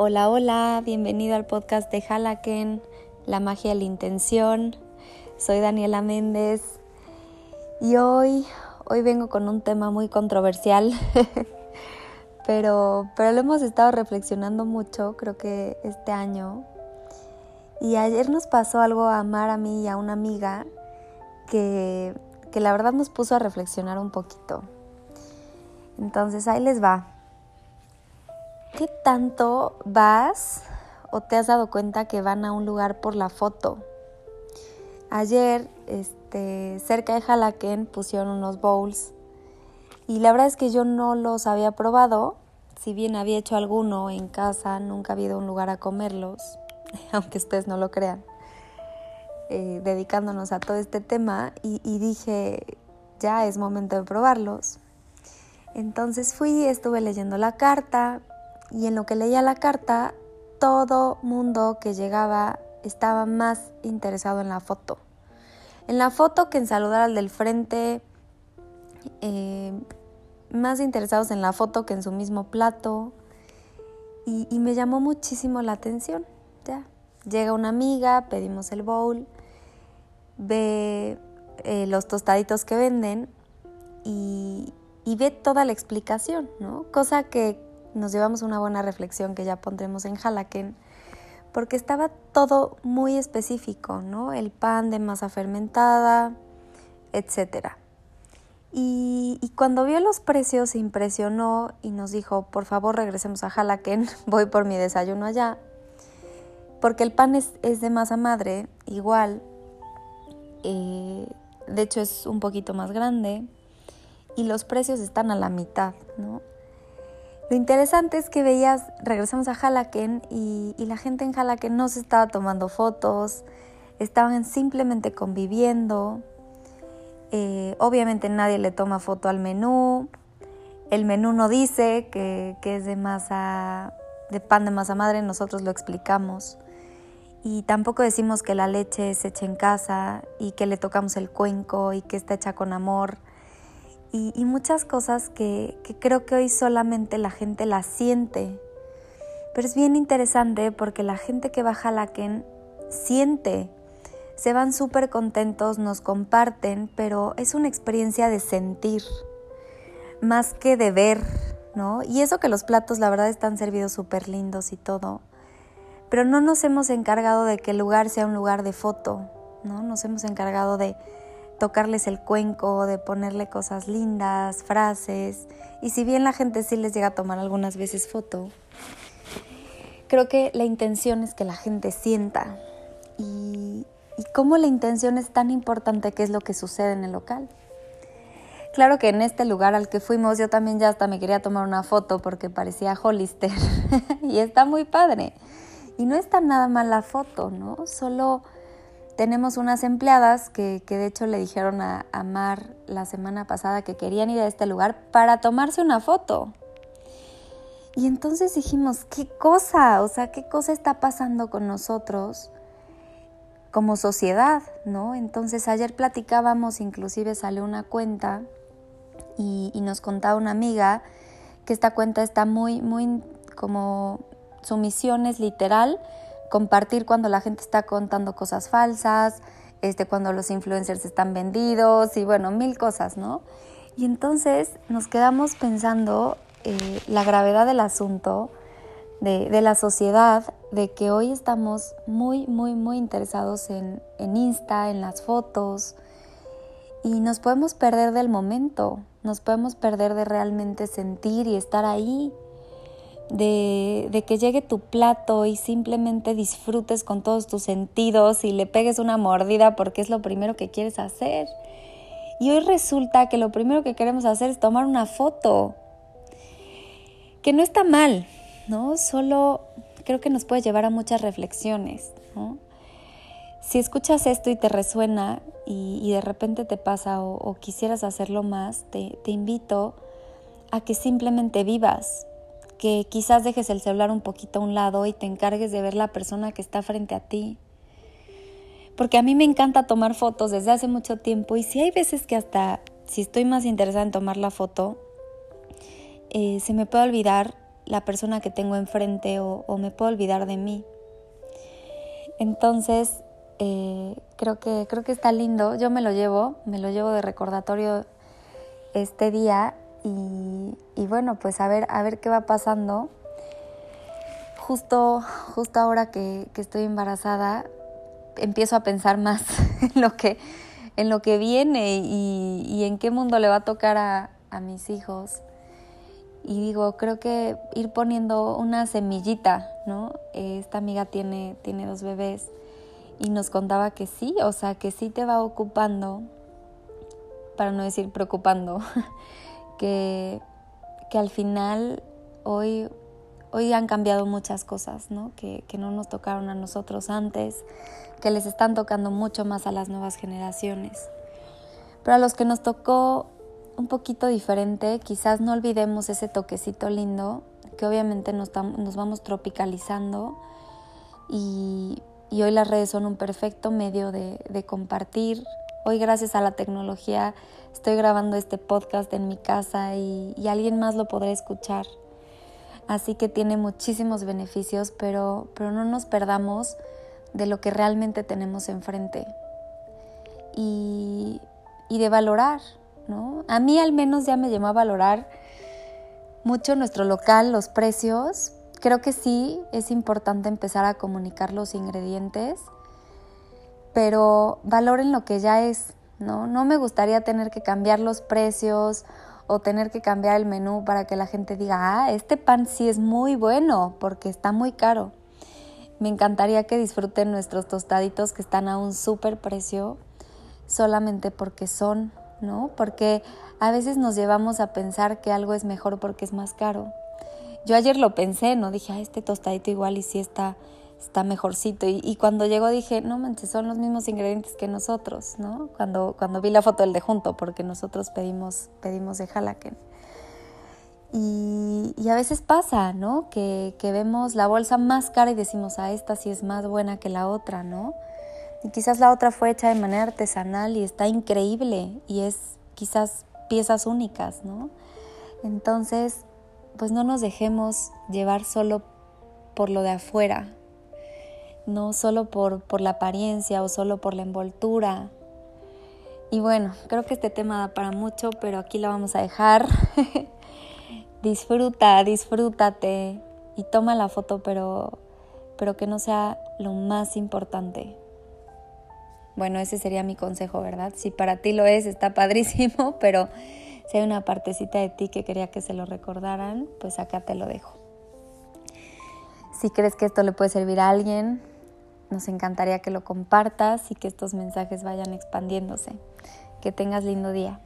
Hola, hola, bienvenido al podcast de Halaken, La magia de la intención. Soy Daniela Méndez y hoy, hoy vengo con un tema muy controversial, pero, pero lo hemos estado reflexionando mucho, creo que este año. Y ayer nos pasó algo a Mar, a mí y a una amiga que, que la verdad nos puso a reflexionar un poquito. Entonces ahí les va. ¿Qué tanto vas o te has dado cuenta que van a un lugar por la foto? Ayer, este, cerca de Jalaquén pusieron unos bowls y la verdad es que yo no los había probado. Si bien había hecho alguno en casa, nunca había ido a un lugar a comerlos, aunque ustedes no lo crean, eh, dedicándonos a todo este tema y, y dije, ya es momento de probarlos. Entonces fui, estuve leyendo la carta, y en lo que leía la carta, todo mundo que llegaba estaba más interesado en la foto. En la foto que en saludar al del frente, eh, más interesados en la foto que en su mismo plato. Y, me llamó muchísimo la atención. Ya. Llega una amiga, pedimos el bowl, ve eh, los tostaditos que venden y, y ve toda la explicación, ¿no? Cosa que nos llevamos una buena reflexión que ya pondremos en Jalaken, porque estaba todo muy específico, ¿no? El pan de masa fermentada, etc. Y, cuando vio los precios se impresionó y nos dijo, por favor regresemos a Jalaken, voy por mi desayuno allá, porque el pan es, es de masa madre, igual, eh, de hecho es un poquito más grande, y los precios están a la mitad, ¿no? Lo interesante es que veías, regresamos a Jalaken y, la gente en Jalaken no se estaba tomando fotos, estaban simplemente conviviendo. Eh, obviamente nadie le toma foto al menú. El menú no dice que, que es de masa, de pan de masa madre, nosotros lo explicamos. Y tampoco decimos que la leche se echa en casa y que le tocamos el cuenco y que está hecha con amor y, muchas cosas que, creo que hoy solamente la gente las siente. Pero es bien interesante porque la gente que baja la Ken siente, se van súper contentos, nos comparten, pero es una experiencia de sentir, más que de ver, ¿no? Y eso que los platos la verdad están servidos súper lindos y todo, pero no nos hemos encargado de que el lugar sea un lugar de foto, ¿no? Nos hemos encargado de tocarles el cuenco, de ponerle cosas lindas, frases. Y si bien la gente sí les llega a tomar algunas veces foto, creo que la intención es que la gente sienta. Y, y cómo la intención es tan importante que es lo que sucede en el local. Claro que en este lugar al que fuimos yo también ya hasta me quería tomar una foto porque parecía Hollister y está muy padre. Y no está nada mal la foto, ¿no? Solo tenemos unas empleadas que, de hecho le dijeron a, Mar la semana pasada que querían ir a este lugar para tomarse una foto. Y entonces dijimos, ¿qué cosa? O sea, ¿qué cosa está pasando con nosotros como sociedad? ¿no? Entonces ayer platicábamos, inclusive salió una cuenta y, y nos contaba una amiga que esta cuenta está muy, muy como su misión es literal compartir cuando la gente está contando cosas falsas, este, cuando los influencers están vendidos y bueno, mil cosas, ¿no? Y entonces nos quedamos pensando eh, la gravedad del asunto, de, de, la sociedad, de que hoy estamos muy, muy, muy interesados en, en Insta, en las fotos, y nos podemos perder del momento, nos podemos perder de realmente sentir y estar ahí de, que llegue tu plato y simplemente disfrutes con todos tus sentidos y le pegues una mordida porque es lo primero que quieres hacer. Y hoy resulta que lo primero que queremos hacer es tomar una foto, que no está mal, ¿no? Solo creo que nos puede llevar a muchas reflexiones, Si escuchas esto y te resuena y, de repente te pasa o, quisieras hacerlo más, te, invito a que simplemente vivas, que quizás dejes el celular un poquito a un lado y te encargues de ver la persona que está frente a ti. Porque a mí me encanta tomar fotos desde hace mucho tiempo y si hay veces que hasta si estoy más interesada en tomar la foto, eh, se me puede olvidar la persona que tengo enfrente o, me puedo olvidar de mí. Entonces, eh, creo, que, creo que está lindo, yo me lo llevo, me lo llevo de recordatorio este día y, bueno, pues a ver, a ver qué va pasando. Justo, justo ahora que, estoy embarazada, empiezo a pensar más en lo que, en lo que viene y, en qué mundo le va a tocar a, a mis hijos. Y digo, creo que ir poniendo una semillita, ¿no? Esta amiga tiene, tiene dos bebés y nos contaba que sí, o sea, que sí te va ocupando, para no decir preocupando, que, que al final hoy, hoy han cambiado muchas cosas, ¿no? Que, que no nos tocaron a nosotros antes, que les están tocando mucho más a las nuevas generaciones. Pero a los que nos tocó un poquito diferente, quizás no olvidemos ese toquecito lindo, que obviamente nos, nos vamos tropicalizando y, y, hoy las redes son un perfecto medio de, de compartir. Hoy gracias a la tecnología estoy grabando este podcast en mi casa y, alguien más lo podrá escuchar. Así que tiene muchísimos beneficios, pero, pero no nos perdamos de lo que realmente tenemos enfrente y, y de valorar, a mí al menos ya me llamó a valorar mucho nuestro local, los precios. Creo que sí, es importante empezar a comunicar los ingredientes, pero valoren lo que ya es, ¿no? No me gustaría tener que cambiar los precios o tener que cambiar el menú para que la gente diga, ah, este pan sí es muy bueno porque está muy caro. Me encantaría que disfruten nuestros tostaditos que están a un súper precio solamente porque son ¿no? Porque a veces nos llevamos a pensar que algo es mejor porque es más caro. Yo ayer lo pensé, ¿no? Dije, ah, este tostadito igual y sí está, está mejorcito. Y, cuando llegó dije, no manches, son los mismos ingredientes que nosotros, ¿no? Cuando, cuando vi la foto del de junto, porque nosotros pedimos, pedimos de Jalaken. Y, a veces pasa, ¿no? Que, que vemos la bolsa más cara y decimos, ah, esta sí es más buena que la otra, ¿no? Y quizás la otra fue hecha de manera artesanal y está increíble y es quizás piezas únicas, ¿no? Entonces, pues no nos dejemos llevar solo por lo de afuera, no solo por, por la apariencia o solo por la envoltura. Y bueno, creo que este tema da para mucho, pero aquí lo vamos a dejar. Disfruta, disfrútate y toma la foto, pero, pero que no sea lo más importante. Bueno, ese sería mi consejo, ¿verdad? Si para ti lo es, está padrísimo, pero si hay una partecita de ti que quería que se lo recordaran, pues acá te lo dejo. Si crees que esto le puede servir a alguien, nos encantaría que lo compartas y que estos mensajes vayan expandiéndose. Que tengas lindo día.